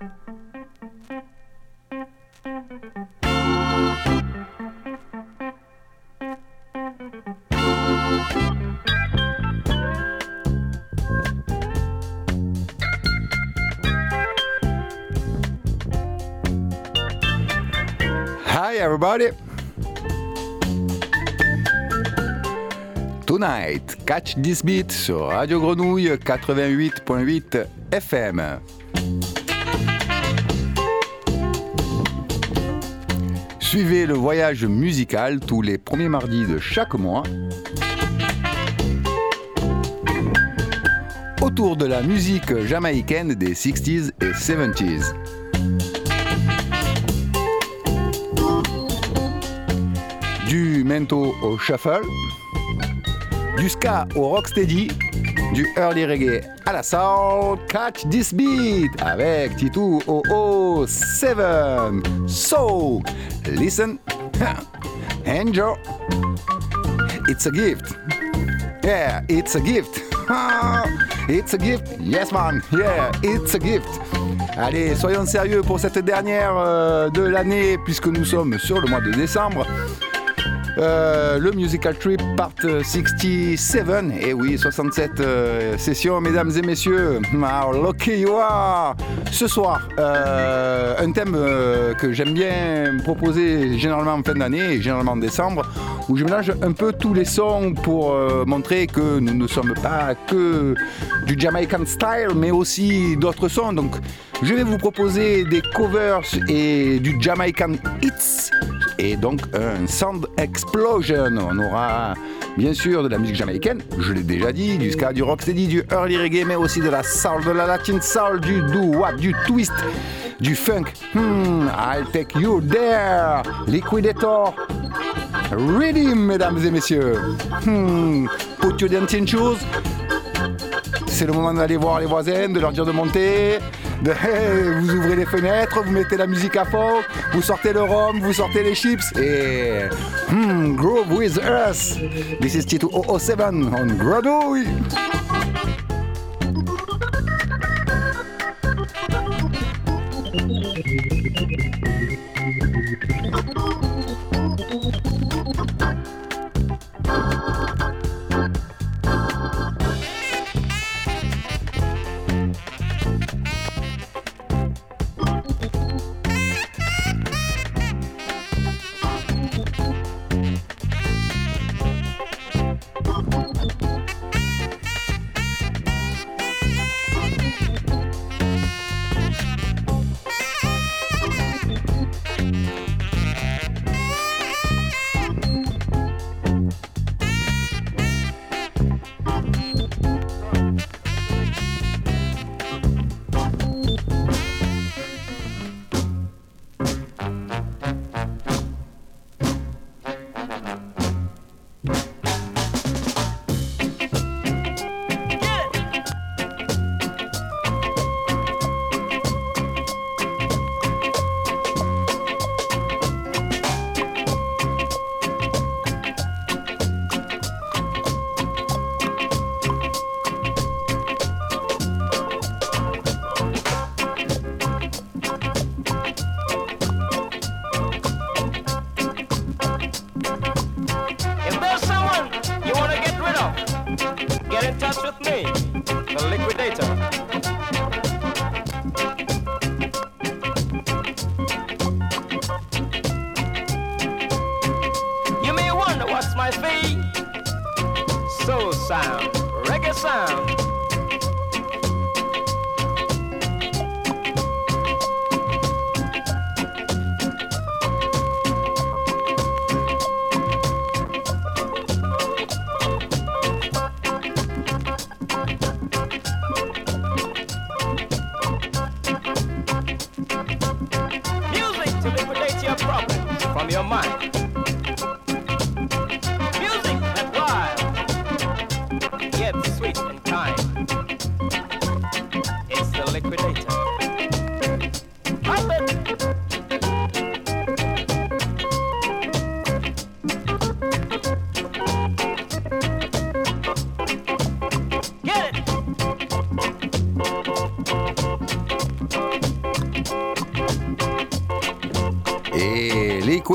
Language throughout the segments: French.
Hi everybody. Tonight, catch this beat sur Radio Grenouille 88.8 FM. Suivez le voyage musical tous les premiers mardis de chaque mois autour de la musique jamaïcaine des 60s et 70s. Du mento au shuffle, du ska au rocksteady, du early reggae à la soul, catch this beat avec Titou OO 7. So, listen, enjoy. It's a gift. Yeah, it's a gift. It's a gift. Yes, man. Yeah, it's a gift. Allez, soyons sérieux pour cette dernière euh, de l'année, puisque nous sommes sur le mois de décembre. Euh, le Musical Trip Part 67. Et oui, 67 euh, sessions, mesdames et messieurs. How lucky you are! Ce soir, euh, un thème que j'aime bien proposer généralement en fin d'année généralement en décembre, où je mélange un peu tous les sons pour montrer que nous ne sommes pas que du Jamaican style, mais aussi d'autres sons. Donc, je vais vous proposer des covers et du Jamaican hits et donc un sound explosion. On aura bien sûr de la musique jamaïcaine, je l'ai déjà dit, du ska, du rocksteady, du early reggae, mais aussi de la soul, de la latin soul, du doo-wop, du twist, du funk. Hmm, I'll take you there, Liquidator. Rhythm, mesdames et messieurs. Hmm, put your dancing shoes. C'est le moment d'aller voir les voisins, de leur dire de monter. Vous ouvrez les fenêtres, vous mettez la musique à fond, vous sortez le rhum, vous sortez les chips et hmm, groove with us. This is Tito 007 on Grenouille.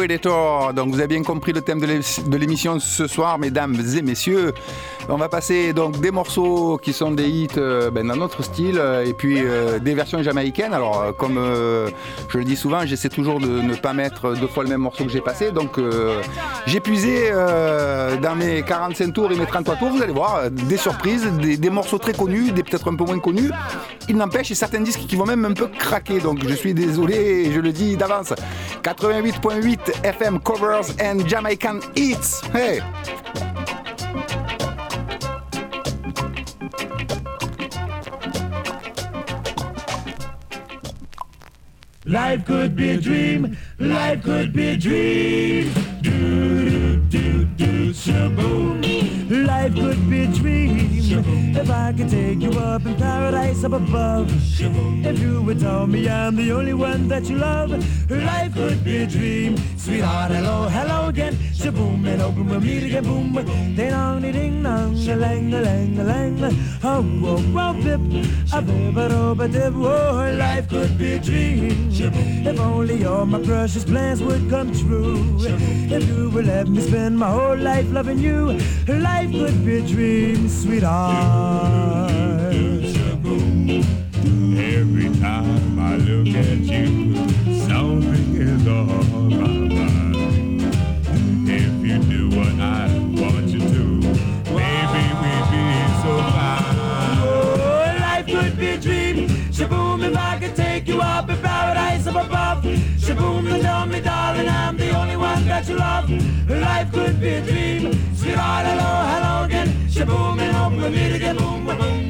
Donc vous avez bien compris le thème de l'émission ce soir, mesdames et messieurs. On va passer donc des morceaux qui sont des hits euh, ben, dans notre style euh, et puis euh, des versions jamaïcaines. Alors, comme je le dis souvent, j'essaie toujours de ne pas mettre deux fois le même morceau que j'ai passé. Donc, j'ai puisé dans mes 45 tours et mes 33 tours, vous allez voir, des surprises, des, morceaux très connus, des peut-être un peu moins connus. Il n'empêche, certains disques qui vont même un peu craquer. Donc, je suis désolé, je le dis d'avance. 88.8 FM Covers and Jamaican Hits. Hey! Life could be a dream. Life could be a dream. Do do do do shaboom. Life could be a dream. If I could take you up in paradise up above. If you would tell me I'm the only one that you love. Life could be a dream. Sweetheart, hello, hello again. Shaboom and open we'll meet again. Boom. Ding dong, ding dong, a lang, lang. Oh, whoa, whoa, bip. A bip, a bip, a dip. Oh, life could be a dream. If only all my precious plans would come true. If you would let me spend my whole life loving you, life could be a dream, sweetheart. Every time I look at you, that you love. Life could be a dream. Sweetheart, hello, hello again. Shaboom, and hope we'll again. Boom, boom, boom.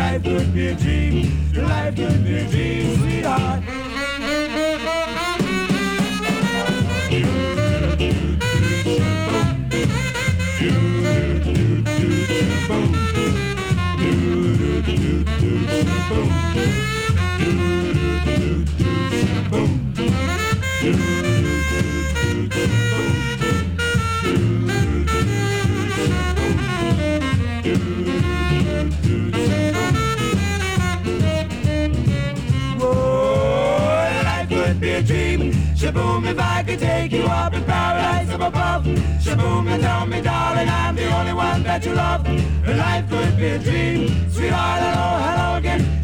Life could be a dream. Life could be a dream, sweetheart. Shaboom, if I could take you up in paradise up above. Shaboom, and tell me, darling, I'm the only one that you love. Life could be a dream. Sweetheart, hello, hello again.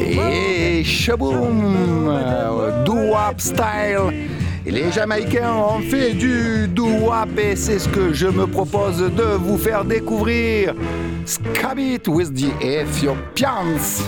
Et shaboom, euh, doo-wop style. Les Jamaïcains ont fait du doo-wop et c'est ce que je me propose de vous faire découvrir. Scab it with the Ethiopians.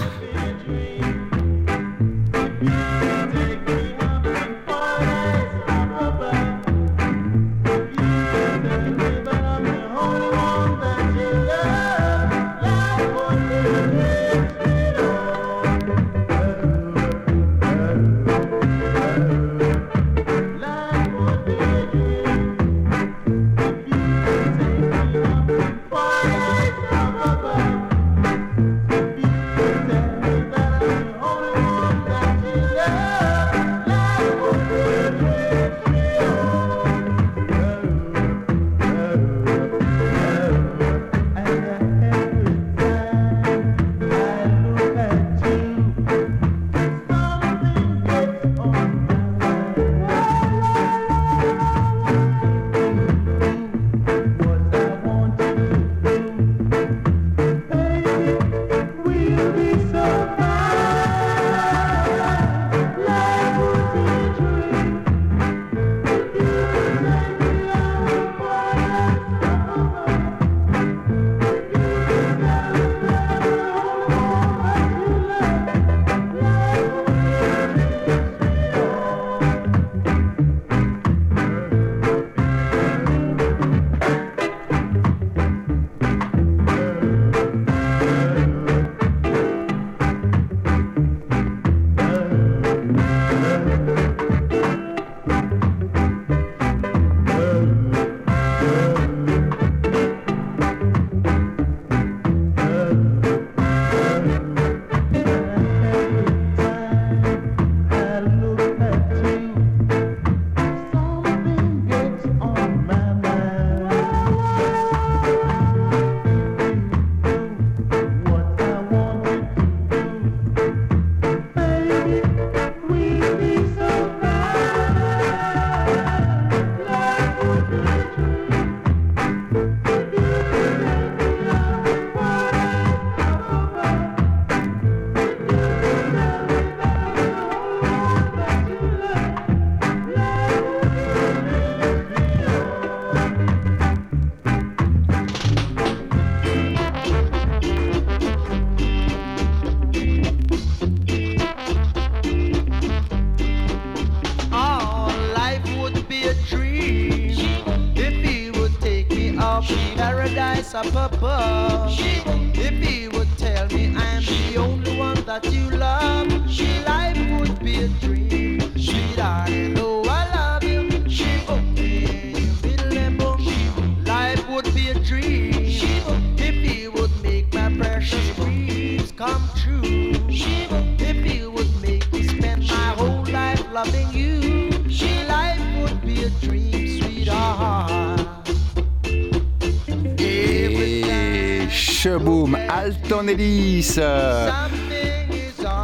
Alton Ellis.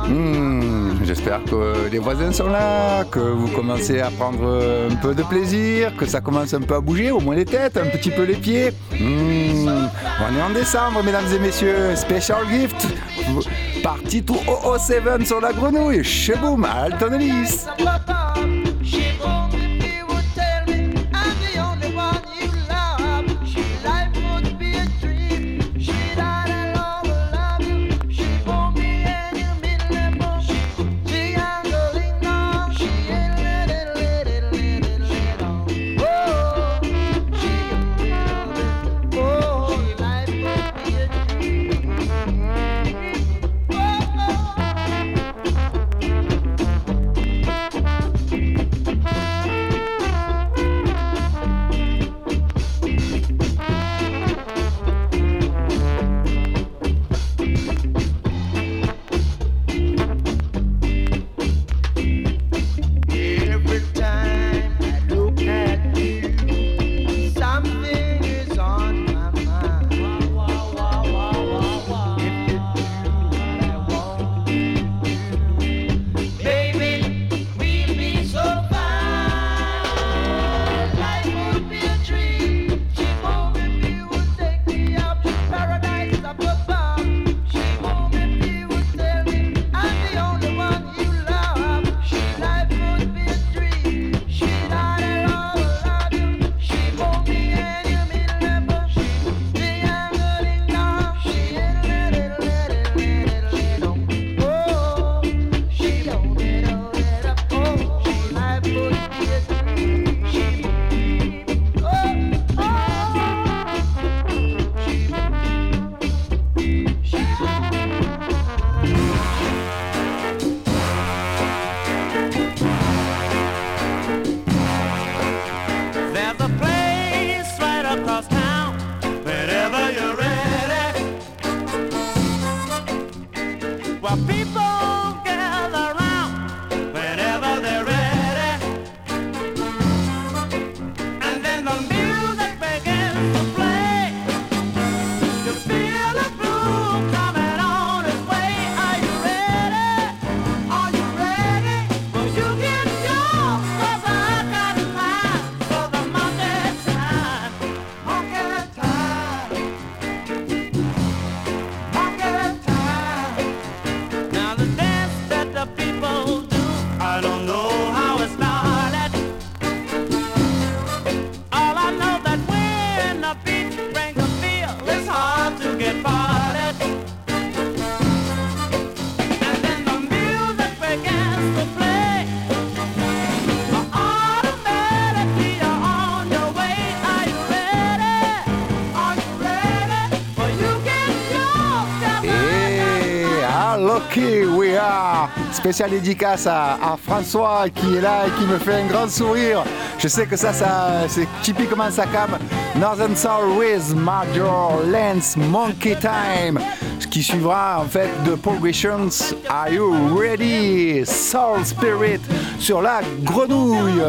Hmm, j'espère que les voisins sont là, que vous commencez à prendre un peu de plaisir, que ça commence un peu à bouger, au moins les têtes, un petit peu les pieds. Hmm, on est en décembre, mesdames et messieurs. Special gift. Partie tout 007 sur la grenouille. Chez Boom, Alton Ellis. Spéciale dédicace à, François qui est là et qui me fait un grand sourire. Je sais que ça, ça c'est typiquement sa cam. Northern Soul with Major Lance Monkey Time. Ce qui suivra en fait de Progressions Are You Ready? Soul Spirit sur la grenouille.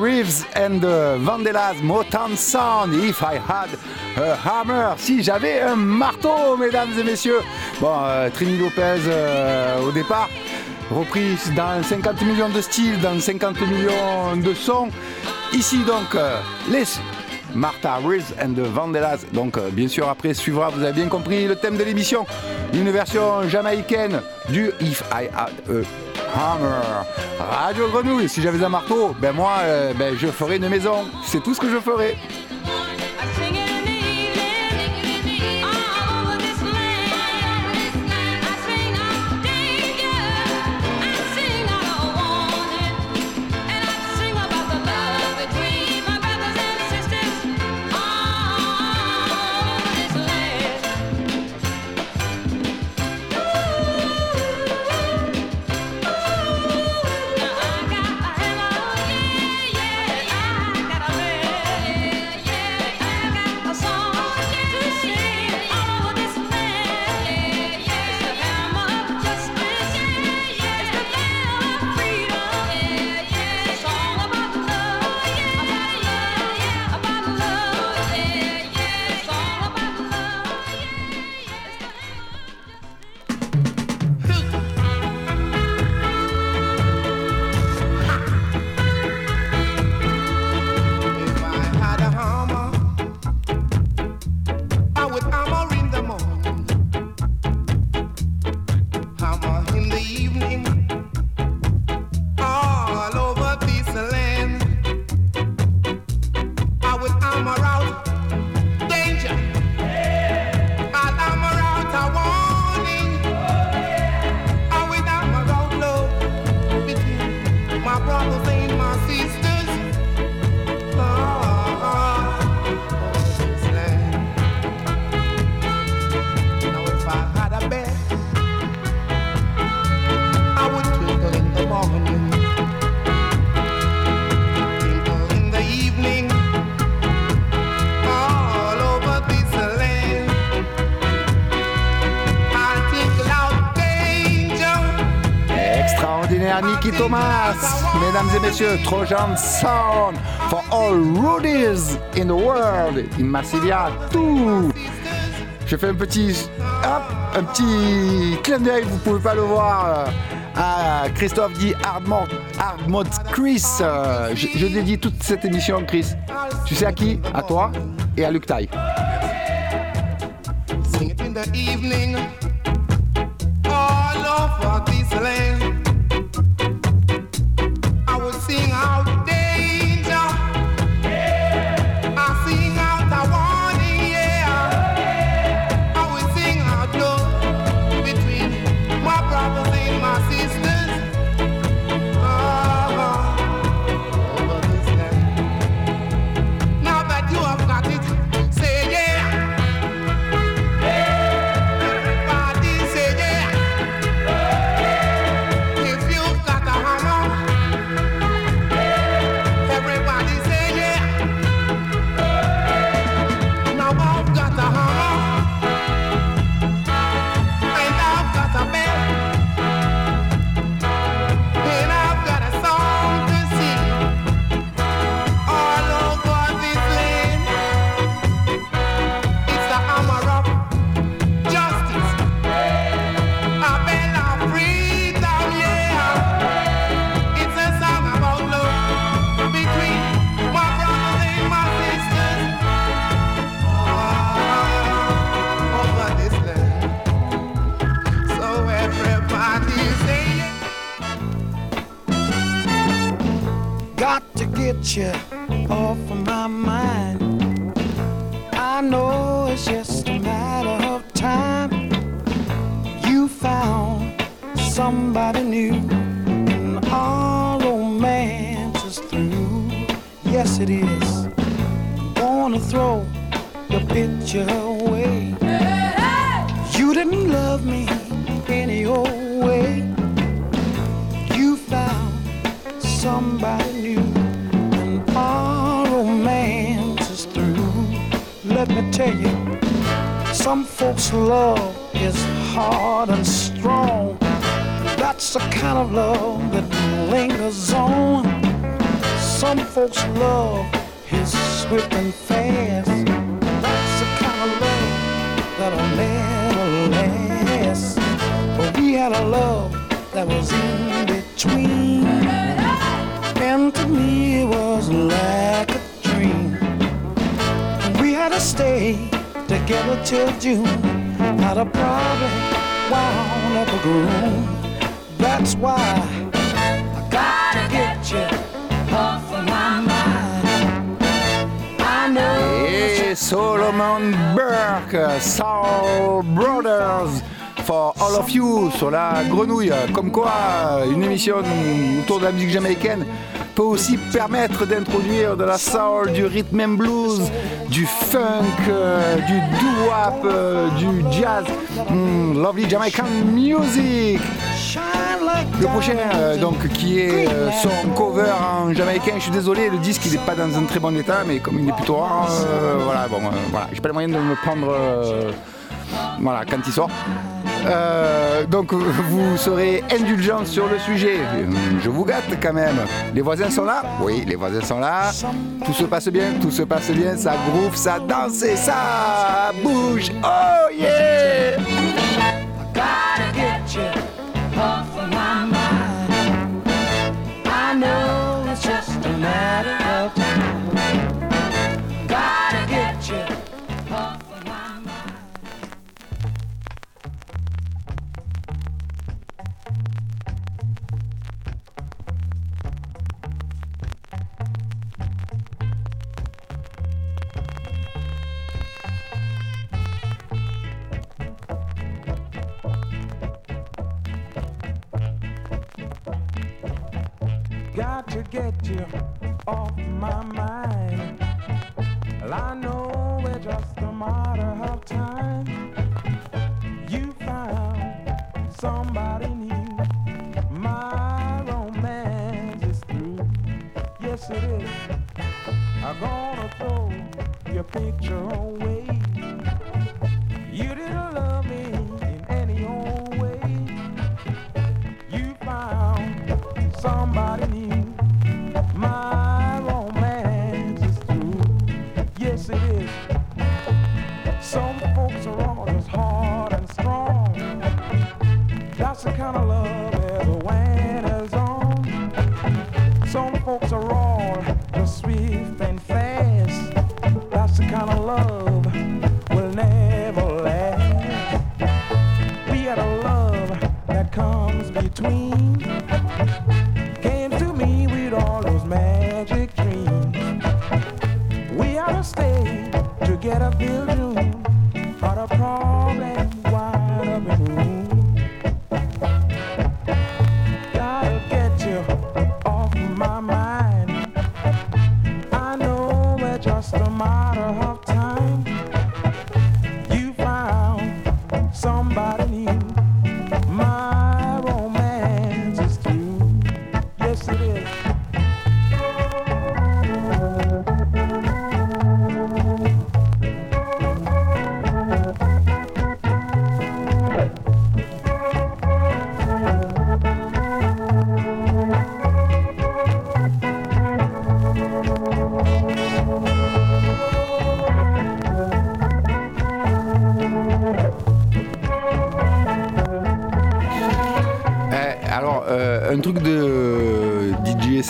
Reeves and the Vandellas Motown Sound. If I had a hammer, si j'avais un marteau, mesdames et messieurs. Bon, euh, Trini Lopez euh, au départ, reprise dans 50 millions de styles, dans 50 millions de sons. Ici donc, euh, les Martha Reeves and the Vandellas. Donc, bien sûr, après suivra, vous avez bien compris, le thème de l'émission. Une version jamaïcaine du If I Had a Hammer. Radio Grenouille, si j'avais un marteau, ben moi, euh, ben, je ferais une maison. C'est tout ce que je ferais. Extraordinaire Nicky Thomas, mesdames et messieurs, Trojan Sound for all Rudies in the world, in Massilia, tout. Je fais un petit, hop, un petit clin d'œil, vous pouvez pas le voir, euh, à Christophe dit Hardmode, Hardmode Chris. Euh, je, dédie toute cette émission, Chris. Tu sais à qui? À toi et à Luc Taille. Get you off of my mind. I know it's just a matter of time. You found somebody new, and our romance is through. Yes, it is. Gonna throw your picture folks' love is hard and strong. That's the kind of love that lingers on. Some folks love is swift and fast. That's the kind of love that'll never last. But we had a love that was in between. And to me it was like a dream. We had to stay together Solomon Burke, Soul Brothers, for all of you, sur la grenouille. Comme quoi, une émission autour de la musique jamaïcaine aussi permettre d'introduire de la soul, du rhythm and blues, du funk, euh, du doo-wop, euh, du jazz. Mm, lovely Jamaican music. Le prochain, euh, donc, qui est son cover en jamaïcain, je suis désolé, le disque il n'est pas dans un très bon état, mais comme il est plutôt rare, voilà, bon, voilà, j'ai pas le moyen de me prendre, voilà, quand il sort. Euh, donc vous serez indulgent sur le sujet. Je vous gâte quand même. Les voisins sont là Oui, les voisins sont là. Tout se passe bien, tout se passe bien. Ça groove, ça danse et ça bouge. Oh yeah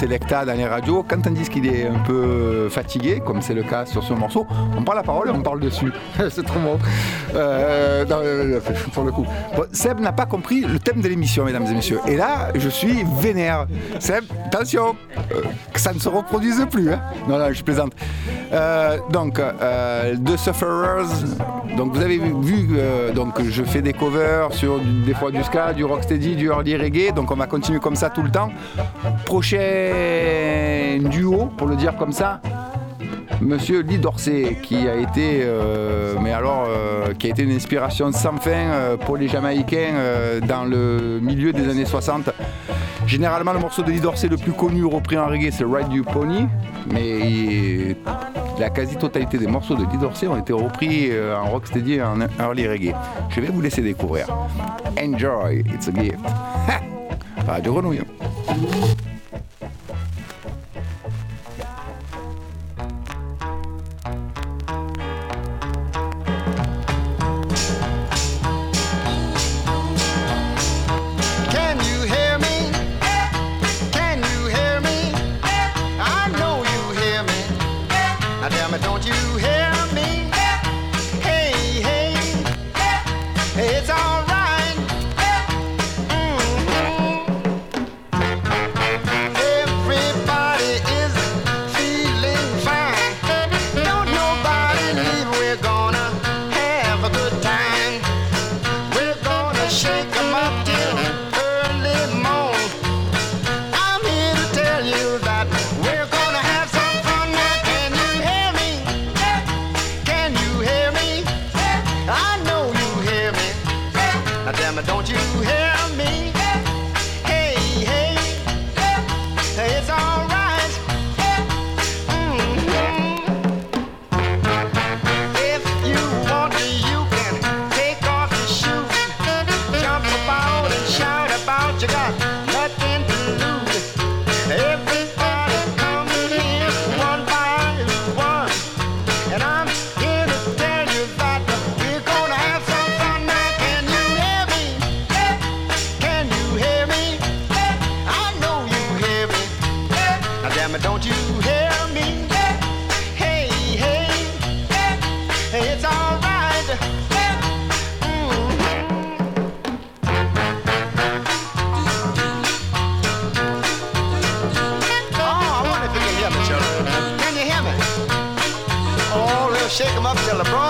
Selecta dans les radios, quand on dit qu'il est un peu fatigué, comme c'est le cas sur ce morceau, on prend la parole et on parle dessus. c'est trop bon. Euh, non, euh, pour le coup. Seb n'a pas compris le thème de l'émission, mesdames et messieurs. Et là, je suis vénère. Seb, attention, euh, que ça ne se reproduise plus. hein. Non, non, je plaisante. Euh, donc, euh, The Sufferers. Donc, vous avez vu, euh, donc, je fais des covers sur des fois du ska, du rocksteady, du early reggae. Donc, on va continuer comme ça tout le temps. Prochain duo, pour le dire comme ça. Monsieur Lee Dorsey, qui a été, euh, mais alors, euh, qui a été une inspiration sans fin euh, pour les Jamaïcains dans le milieu des années 60. Généralement, le morceau de Lee Dorsey le plus connu repris en reggae, c'est Ride You Pony, mais la quasi-totalité des morceaux de Lee Dorsey ont été repris en rocksteady et en early reggae. Je vais vous laisser découvrir. Enjoy, it's a gift. Radio Grenouille. up till the broad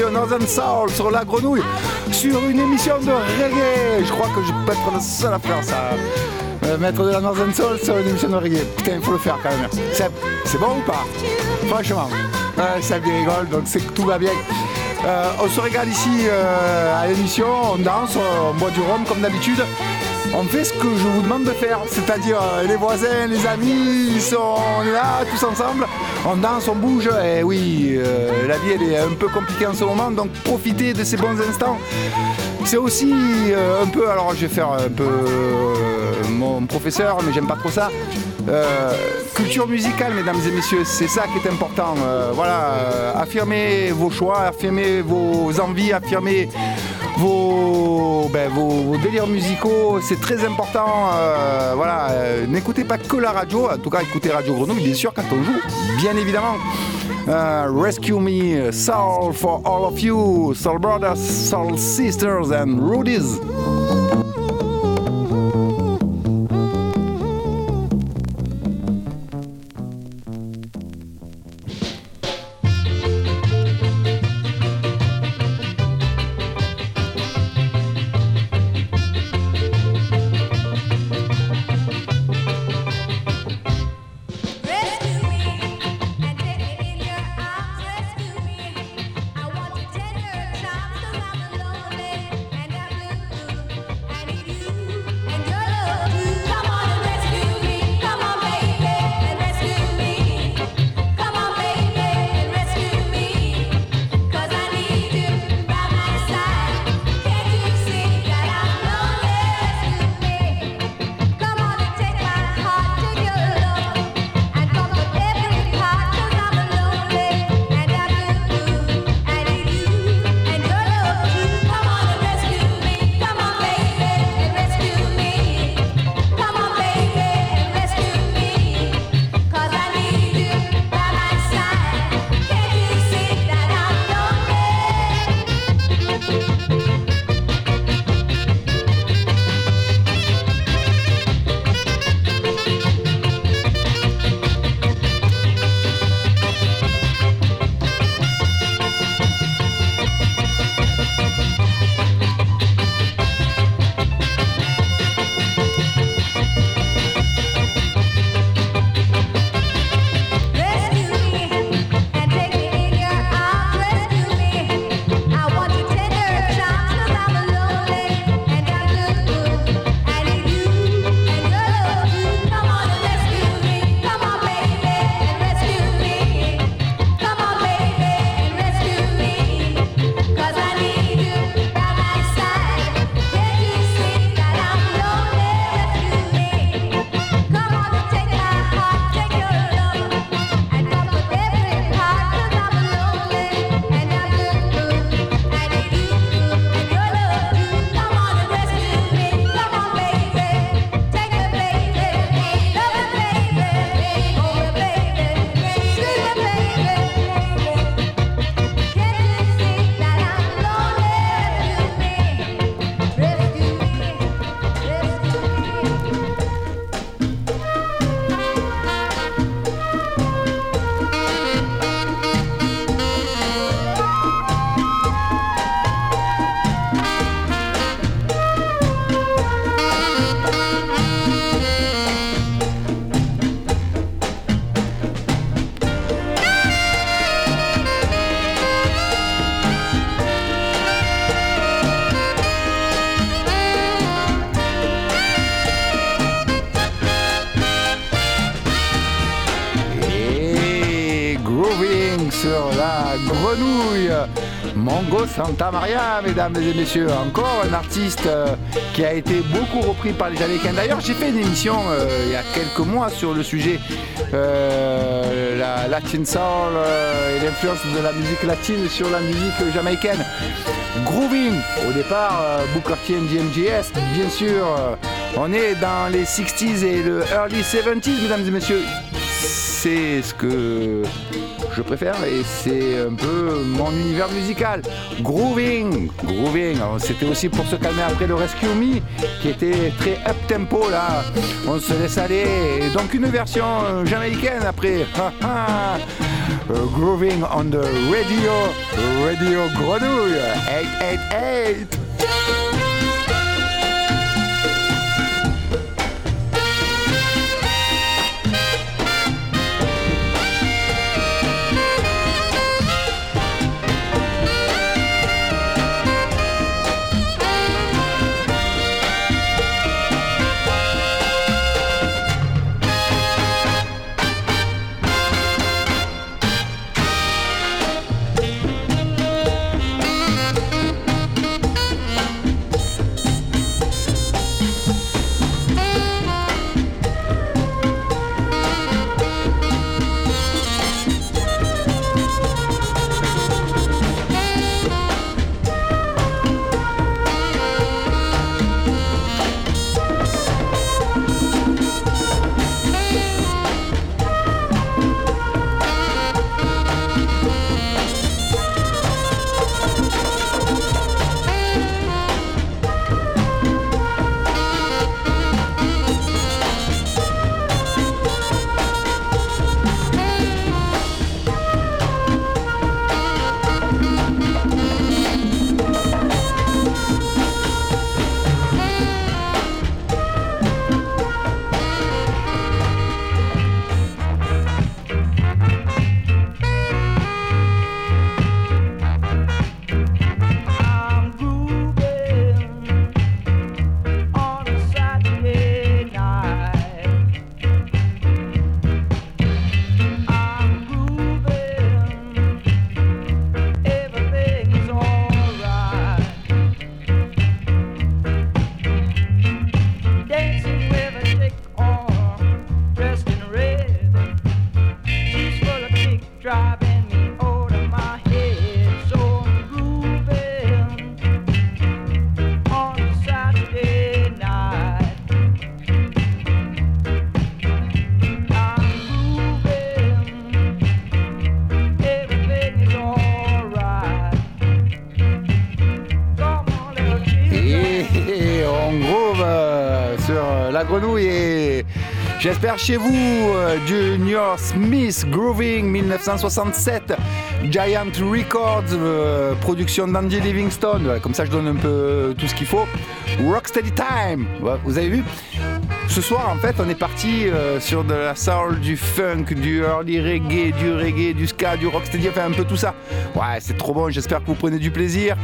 Northern Soul sur la grenouille, sur une émission de reggae. Je crois que je peux être le seul à faire ça. Euh, Mettre de la Northern Soul sur une émission de reggae. Putain, il faut le faire quand même. C'est bon ou pas? Franchement, euh, ça rigole, donc c'est que tout va bien. Euh, on se régale ici euh, à l'émission, on danse, on boit du rhum comme d'habitude on fait ce que je vous demande de faire, c'est-à-dire les voisins, les amis, ils sont là tous ensemble on danse, on bouge, et oui, euh, la vie elle est un peu compliquée en ce moment, donc profitez de ces bons instants. C'est aussi euh, un peu, alors je vais faire un peu euh, mon professeur, mais j'aime pas trop ça. culture musicale, mesdames et messieurs, c'est ça qui est important. voilà, affirmez vos choix, affirmez vos envies, affirmez vos, ben, vos, délires musicaux, c'est très important. euh, voilà, euh, n'écoutez pas que la radio, en tout cas écoutez Radio Grenouille, bien sûr, quand on joue, bien évidemment. Euh, rescue me, soul for all of you, soul brothers, soul sisters and Rudies. Santa Maria, mesdames et messieurs. Encore un artiste euh, qui a été beaucoup repris par les Jamaïcains. D'ailleurs, j'ai fait une émission euh, il y a quelques mois sur le sujet euh, la Latin Soul et l'influence de la musique latine sur la musique jamaïcaine. Grooving, au départ, Booker T bien sûr. on est dans les 60s et le early 70s, mesdames et messieurs. C'est ce que je préfère et c'est un peu mon univers musical. Grooving, grooving. C'était aussi pour se calmer après le Rescue Me qui était très up tempo là. On se laisse aller. Et donc une version euh, jamaïcaine après. Euh, grooving on the radio, radio grenouille 888. J'espère chez vous, euh, Junior Smith Grooving 1967, Giant Records, euh, production d'Andy Livingstone, Voilà, comme ça je donne un peu tout ce qu'il faut. Rocksteady Time, vous avez vu? Ce soir, en fait, on est parti euh, sur de la soul, du funk, du early reggae, du reggae, du ska, du rocksteady, enfin un peu tout ça. Ouais, c'est trop bon, j'espère que vous prenez du plaisir.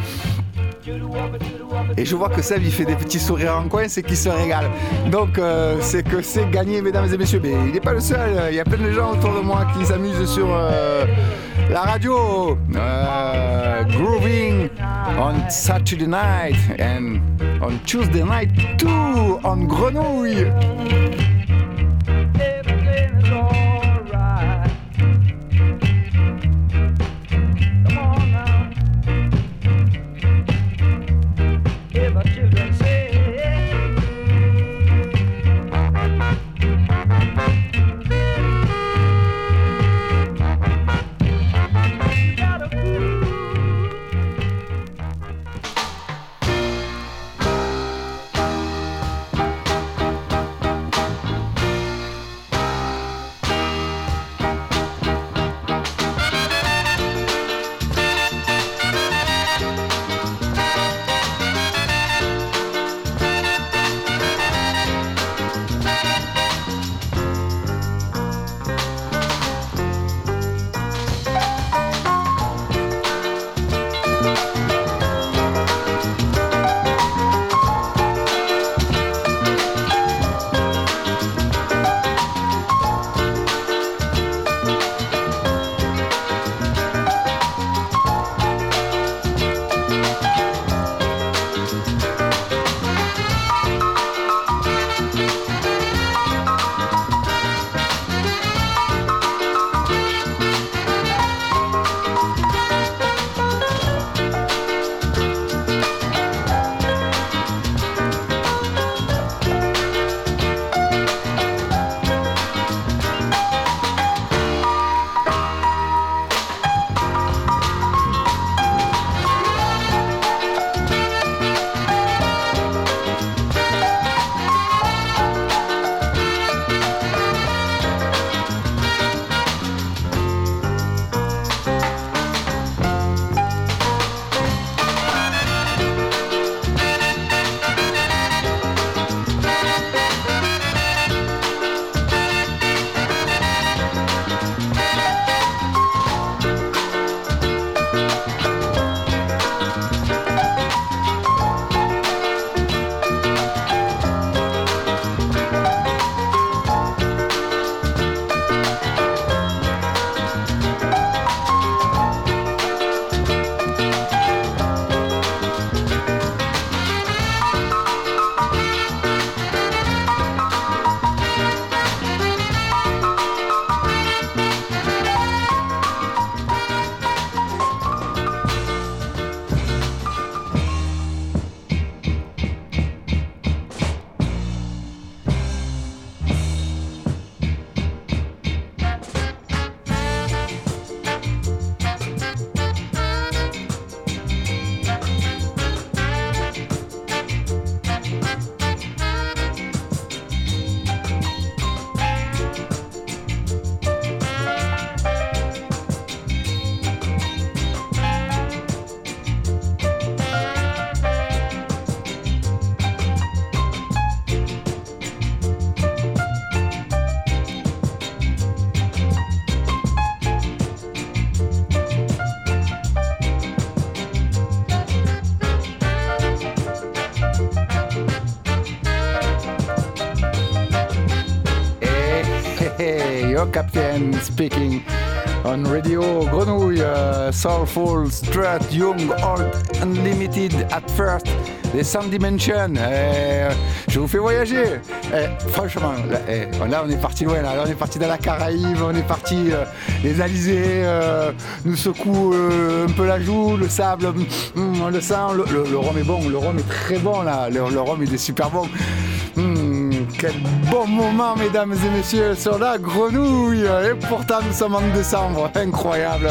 Et je vois que Seb il fait des petits sourires en coin, c'est qu'il se régale. Donc euh, c'est que c'est gagné, mesdames et messieurs. Mais il n'est pas le seul, il y a plein de gens autour de moi qui s'amusent sur euh, la radio. Euh, grooving on Saturday night and on Tuesday night too on Grenouille. Speaking on radio Grenouille, uh, Soulful, Strut, Young, Old, Unlimited at first, les Sound Dimension. Eh, je vous fais voyager. Eh, franchement, là, eh, là, on est parti loin. Là. On est parti dans la Caraïbe, on est parti euh, les Alizés, euh, nous secoue euh, un peu la joue, le sable, hum, on le le- le rhum est bon, le rhum est très bon là. Le, le rhum il est super bon. Bon moment, mesdames et messieurs, sur la grenouille. Et pourtant, nous sommes en décembre. Incroyable.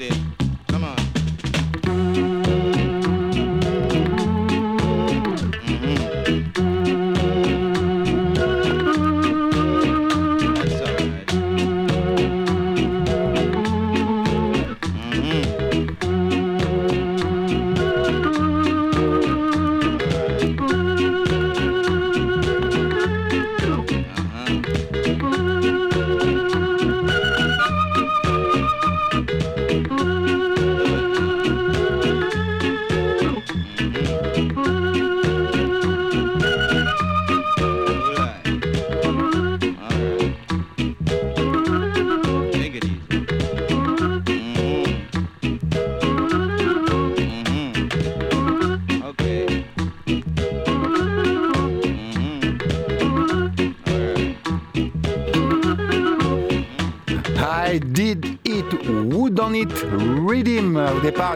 Did it.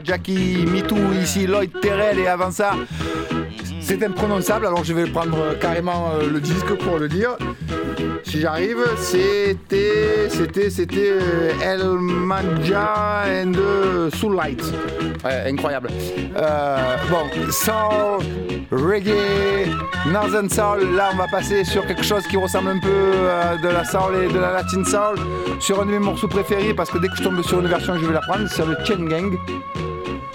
Jackie, MeToo, ici Lloyd Terrell et avant ça, c'est imprononçable, alors je vais prendre carrément euh, le disque pour le dire. Si j'arrive, c'était, c'était, c'était euh, El Manja and Soul Light. Incroyable. Euh, bon, soul, reggae, northern soul. Là, on va passer sur quelque chose qui ressemble un peu à de la soul et de la latin soul. Sur un de mes morceaux préférés, parce que dès que je tombe sur une version, je vais la prendre. C'est le Chain Gang.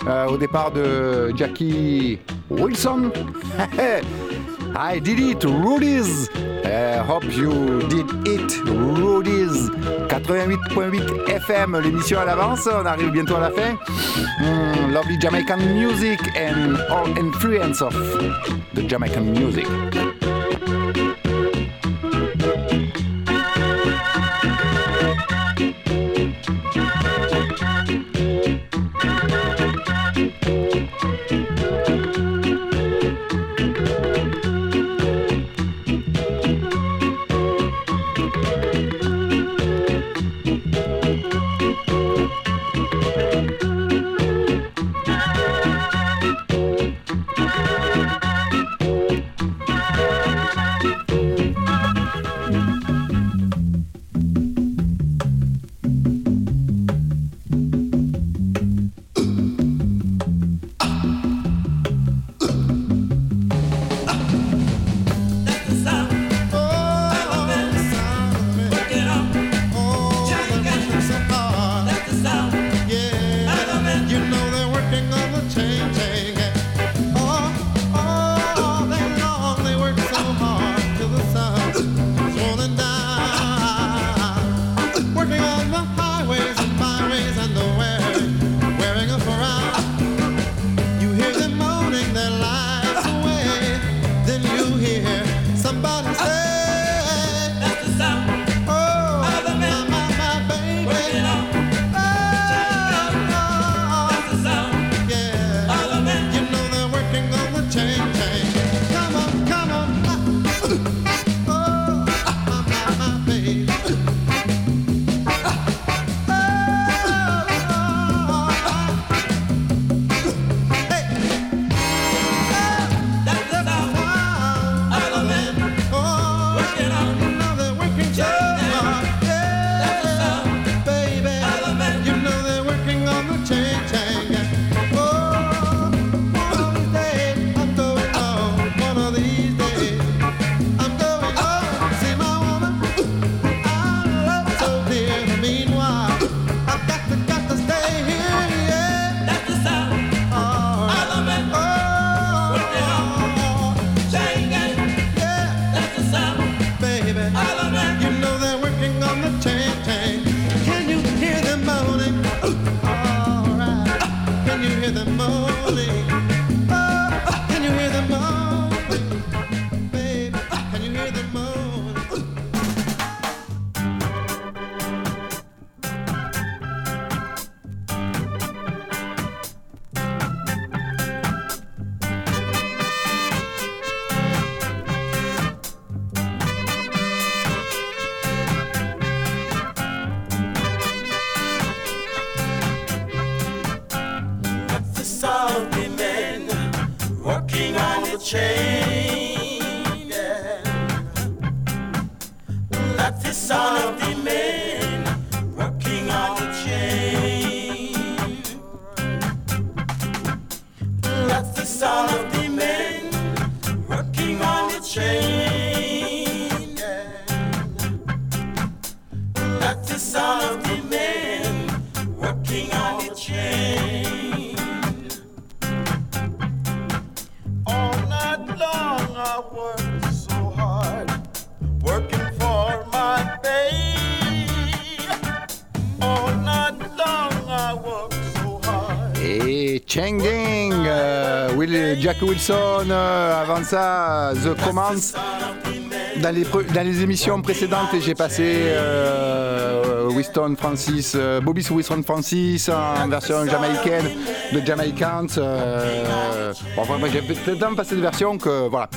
Euh, au départ de Jackie Wilson. I did it, Rudy's. I hope you did it, Rudy's. 88.8 FM, l'émission à l'avance, on arrive bientôt à la fin. Hmm, lovely Jamaican music and all influence of the Jamaican music. Ding, euh, Jack Wilson, euh, avant ça, The Commands. Dans les, émissions précédentes, j'ai passé euh, Winston Francis, euh, Bobby Winston Francis en version jamaïcaine de Jamaicans. Bon, j'ai tellement passé de versions que voilà.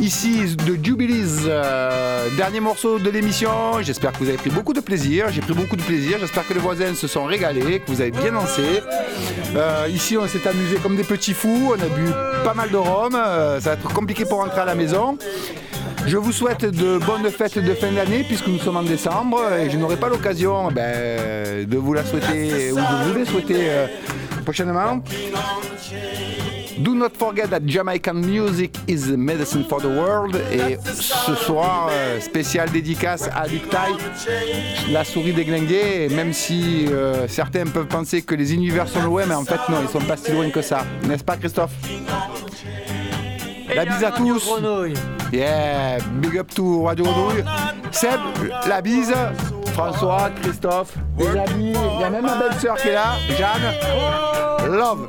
Ici, de Jubilees, euh, dernier morceau de l'émission. J'espère que vous avez pris beaucoup de plaisir. J'ai pris beaucoup de plaisir. J'espère que les voisins se sont régalés, que vous avez bien dansé. Euh, ici, on s'est amusé comme des petits fous. On a bu pas mal de rhum. Euh, ça va être compliqué pour rentrer à la maison. Je vous souhaite de bonnes fêtes de fin d'année puisque nous sommes en décembre et je n'aurai pas l'occasion ben, de vous la souhaiter ou de vous les souhaiter prochainement. Do not forget that Jamaican music is medicine for the world. Et ce soir, euh, spécial dédicace à Taille, la souris déglinguée. Même si euh, certains peuvent penser que les univers sont loin, mais en fait, non, ils sont pas si loin que ça. N'est-ce pas, Christophe? La bise à tous. Yeah, big up to Radio Grenouille. Seb, la bise. François, Christophe, les amis. Il y a même ma belle-sœur qui est là, Jeanne. Love.